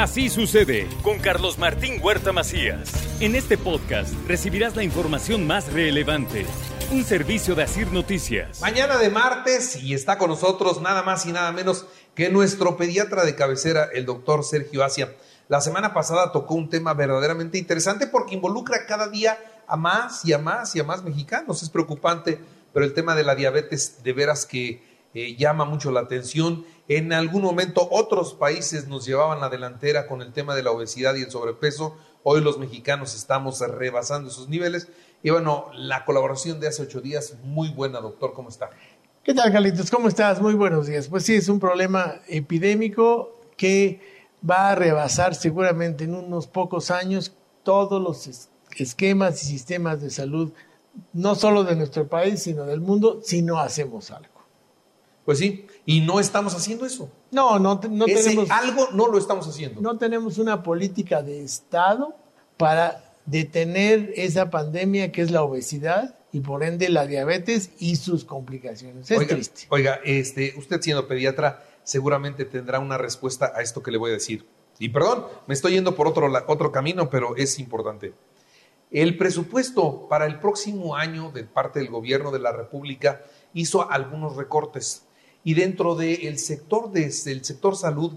Así sucede con Carlos Martín Huerta Macías. En este podcast recibirás la información más relevante. Un servicio de Asir Noticias. Mañana de martes y está con nosotros nada más y nada menos que nuestro pediatra de cabecera, el doctor Sergio Asia. La semana pasada tocó un tema verdaderamente interesante porque involucra cada día a más y a más y a más mexicanos. Es preocupante, pero el tema de la diabetes de veras que eh, llama mucho la atención. En algún momento otros países nos llevaban la delantera con el tema de la obesidad y el sobrepeso. Hoy los mexicanos estamos rebasando esos niveles. Y bueno, la colaboración de hace ocho días, muy buena, doctor. ¿Cómo está? ¿Qué tal, Carlitos? ¿Cómo estás? Muy buenos días. Pues sí, es un problema epidémico que va a rebasar seguramente en unos pocos años todos los esquemas y sistemas de salud, no solo de nuestro país, sino del mundo, si no hacemos algo. Pues sí, y no estamos haciendo eso. No, no, no tenemos. Algo no lo estamos haciendo. No tenemos una política de Estado para detener esa pandemia que es la obesidad y por ende la diabetes y sus complicaciones. Es triste. Oiga, este, usted siendo pediatra seguramente tendrá una respuesta a esto que le voy a decir. Y perdón, me estoy yendo por otro, otro camino, pero es importante. El presupuesto para el próximo año de parte del gobierno de la República hizo algunos recortes y dentro del sector, del sector salud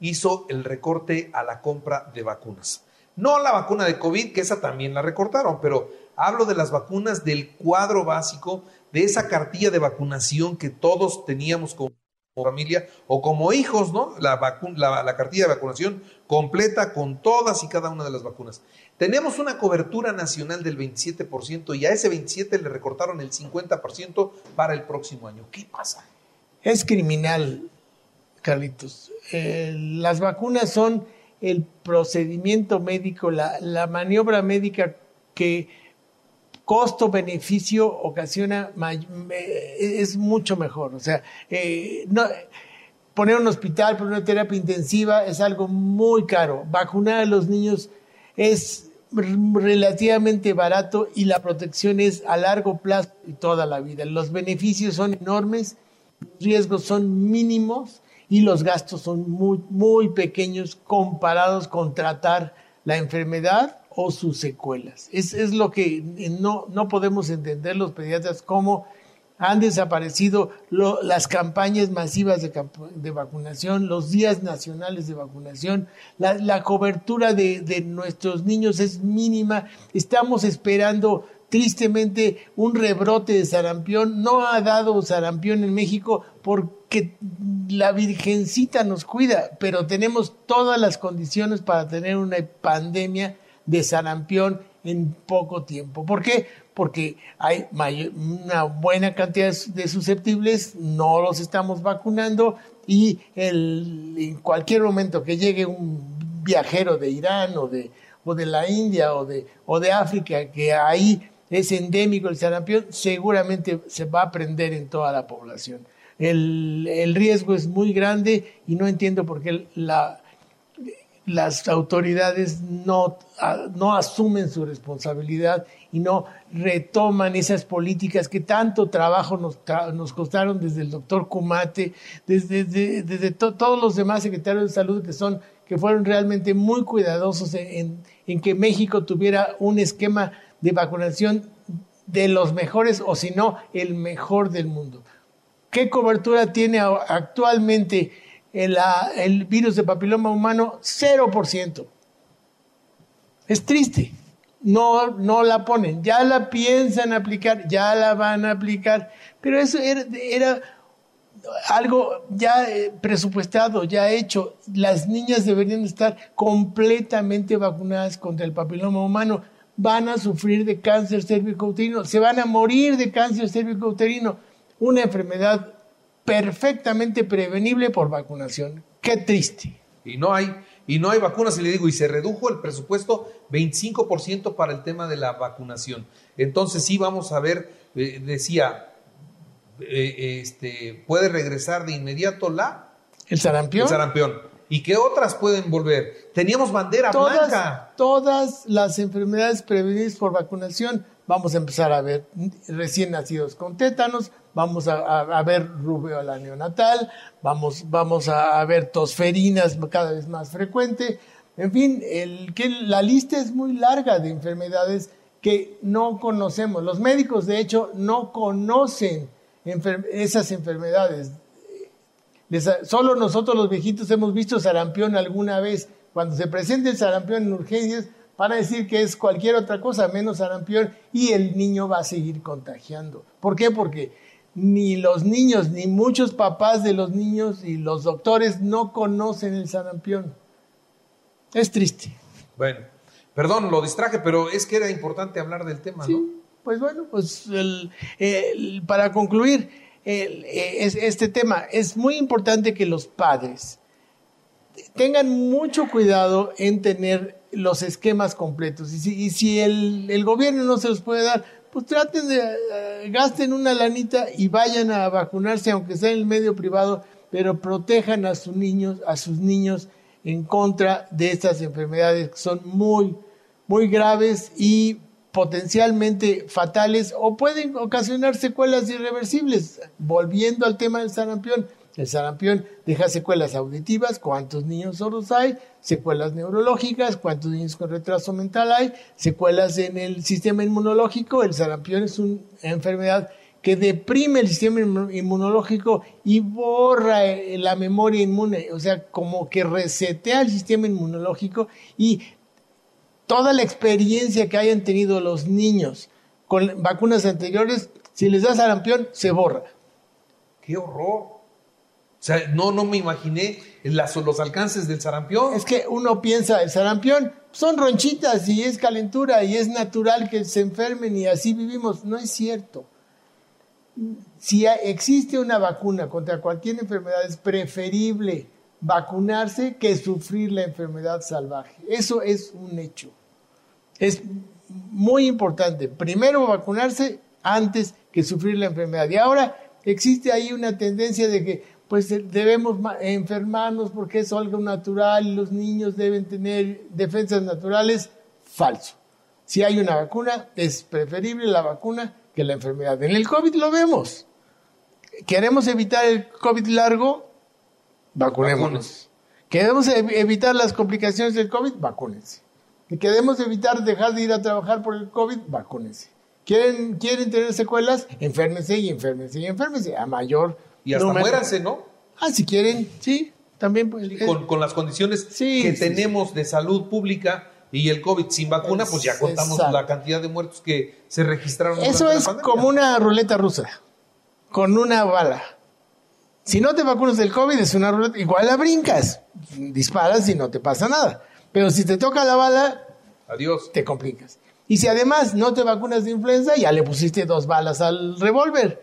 hizo el recorte a la compra de vacunas. No la vacuna de COVID, que esa también la recortaron, pero hablo de las vacunas del cuadro básico, de esa cartilla de vacunación que todos teníamos como familia o como hijos, ¿no? La, la, la, cartilla de vacunación completa con todas y cada una de las vacunas. Tenemos una cobertura nacional del 27% y a ese 27% le recortaron el 50% para el próximo año. ¿Qué pasa? Es criminal, Carlitos. Eh, las vacunas son el procedimiento médico, la, maniobra médica que costo-beneficio ocasiona, es mucho mejor. O sea, eh, no, poner un hospital, poner una terapia intensiva es algo muy caro. Vacunar a los niños es relativamente barato y la protección es a largo plazo y toda la vida. Los beneficios son enormes riesgos son mínimos y los gastos son muy, muy pequeños comparados con tratar la enfermedad o sus secuelas. Es, es lo que no, no podemos entender los pediatras cómo han desaparecido las campañas masivas de, de, vacunación, los días nacionales de vacunación, la, la cobertura de, de, nuestros niños es mínima. Estamos esperando tristemente un rebrote de sarampión. No ha dado sarampión en México porque la Virgencita nos cuida, pero tenemos todas las condiciones para tener una pandemia de sarampión en poco tiempo. ¿Por qué? Porque hay una buena cantidad de susceptibles, no los estamos vacunando y en cualquier momento que llegue un viajero de Irán o de, o de la India o de, o de África, que ahí es endémico el sarampión, seguramente se va a prender en toda la población. El, riesgo es muy grande y no entiendo por qué las autoridades no, no asumen su responsabilidad y no retoman esas políticas que tanto trabajo nos, nos costaron desde el doctor Kumate, desde, desde, todos los demás secretarios de salud que son que fueron realmente muy cuidadosos en, en que México tuviera un esquema de vacunación de los mejores o si no, el mejor del mundo. ¿Qué cobertura tiene actualmente el, el virus de papiloma humano? 0%. Es triste. No, no la ponen. Ya la piensan aplicar, ya la van a aplicar. Pero eso era, era algo ya eh, presupuestado, ya hecho. Las niñas deberían estar completamente vacunadas contra el papiloma humano van a sufrir de cáncer cérvico-uterino, se van a morir de cáncer cérvico-uterino, una enfermedad perfectamente prevenible por vacunación. Qué triste. Y no hay y no hay vacunas y le digo, y se redujo el presupuesto 25% para el tema de la vacunación. Entonces sí vamos a ver, eh, decía, eh, este, puede regresar de inmediato la... El sarampión. El sarampión. ¿Y qué otras pueden volver? Teníamos bandera blanca. Todas las enfermedades prevenidas por vacunación, vamos a empezar a ver recién nacidos con tétanos, vamos a, ver rubiola neonatal, vamos, vamos a, ver tosferinas cada vez más frecuente. En fin, el, que la lista es muy larga de enfermedades que no conocemos. Los médicos, de hecho, no conocen esas enfermedades. Solo nosotros los viejitos hemos visto sarampión alguna vez. Cuando se presenta el sarampión en urgencias, para decir que es cualquier otra cosa menos sarampión y el niño va a seguir contagiando. ¿Por qué? Porque ni los niños, ni muchos papás de los niños y los doctores no conocen el sarampión. Es triste. Bueno, perdón, lo distraje, pero es que era importante hablar del tema, ¿no? Pues bueno, pues para concluir este tema, es muy importante que los padres tengan mucho cuidado en tener los esquemas completos. Y si, el, el, gobierno no se los puede dar, pues traten de, eh, gasten una lanita y vayan a vacunarse, aunque sea en el medio privado, pero protejan a sus niños, a sus niños en contra de estas enfermedades que son muy, muy graves y potencialmente fatales o pueden ocasionar secuelas irreversibles. Volviendo al tema del sarampión, el sarampión deja secuelas auditivas, cuántos niños sordos hay, secuelas neurológicas, cuántos niños con retraso mental hay, secuelas en el sistema inmunológico. El sarampión es una enfermedad que deprime el sistema inmunológico y borra eh, la memoria inmune, o sea, como que resetea el sistema inmunológico y toda la experiencia que hayan tenido los niños con vacunas anteriores, si les da sarampión, se borra. ¡Qué horror! O sea, no, no me imaginé los alcances del sarampión. Es que uno piensa, el sarampión son ronchitas y es calentura y es natural que se enfermen y así vivimos. No es cierto. Si existe una vacuna contra cualquier enfermedad, es preferible vacunarse que sufrir la enfermedad salvaje. Eso es un hecho. Es muy importante. Primero vacunarse antes que sufrir la enfermedad. Y ahora existe ahí una tendencia de que pues debemos enfermarnos porque es algo natural y los niños deben tener defensas naturales. Falso. Si hay una vacuna, es preferible la vacuna que la enfermedad. En el COVID lo vemos. ¿Queremos evitar el COVID largo? Vacunémonos. ¿Queremos evitar las complicaciones del COVID? Vacúnense. ¿Queremos evitar dejar de ir a trabajar por el COVID? Vacúnense. ¿Quieren, ¿Quieren tener secuelas? Enférmense y enférmense y enférmense. A mayor y hasta muéranse, ¿no? Ah, si quieren, sí, también. Pues, con, las condiciones que tenemos de salud pública y el COVID sin vacuna, pues ya contamos la cantidad de muertos que se registraron. Eso es como una ruleta rusa, con una bala. Si no te vacunas del COVID, es una ruleta, igual la brincas, disparas y no te pasa nada. Pero si te toca la bala, adiós. Te complicas. Y si además no te vacunas de influenza, ya le pusiste dos balas al revólver.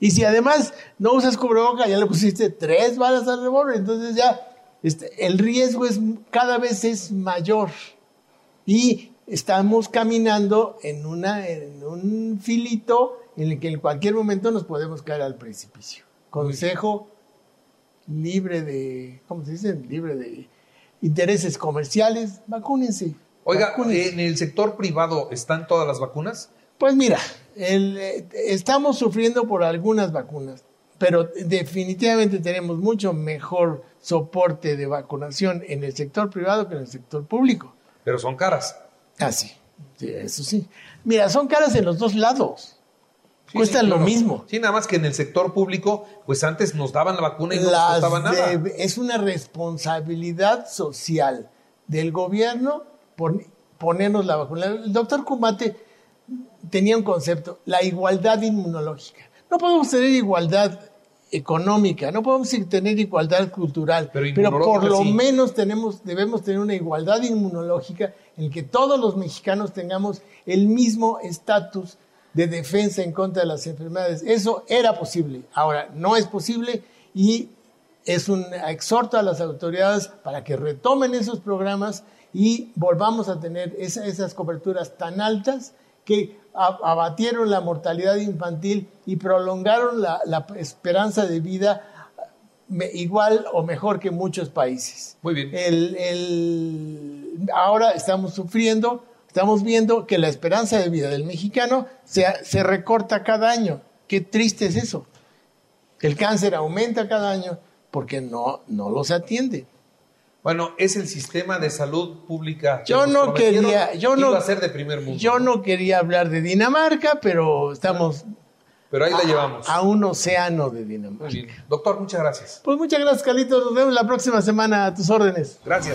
Y si además no usas cubreboca, ya le pusiste tres balas al revólver, entonces ya este, el riesgo es, cada vez es mayor. Y estamos caminando en, una, en un filito en el que en cualquier momento nos podemos caer al precipicio. Consejo libre de, ¿cómo se dice? Libre de intereses comerciales, vacúnense. Oiga, ¿en el sector privado están todas las vacunas? Pues mira, eh, estamos sufriendo por algunas vacunas, pero definitivamente tenemos mucho mejor soporte de vacunación en el sector privado que en el sector público. Pero son caras. Ah, sí, eso sí. Mira, son caras en los dos lados. Cuestan lo mismo. Sí, nada más que en el sector público, pues antes nos daban la vacuna y no nos costaba nada. es una responsabilidad social del gobierno por ponernos la vacuna. El doctor Kumate tenía un concepto, la igualdad inmunológica. No podemos tener igualdad económica, no podemos tener igualdad cultural, pero, por lo menos tenemos, debemos tener una igualdad inmunológica en que todos los mexicanos tengamos el mismo estatus de defensa en contra de las enfermedades. Eso era posible, ahora no es posible y es un exhorto a las autoridades para que retomen esos programas y volvamos a tener esas coberturas tan altas que abatieron la mortalidad infantil y prolongaron la, esperanza de vida igual o mejor que muchos países. Muy bien. ahora estamos sufriendo, estamos viendo que la esperanza de vida del mexicano se, se recorta cada año. Qué triste es eso. El cáncer aumenta cada año porque no, no los atiende. Bueno, es el sistema de salud pública. yo no quería, yo no, a ser de primer mundo. Yo ¿no? quería hablar de Dinamarca, pero estamos. Pero ahí la llevamos. A un océano de Dinamarca. Muy bien. Doctor, muchas gracias. Pues muchas gracias, Carlitos. Nos vemos la próxima semana a tus órdenes. Gracias.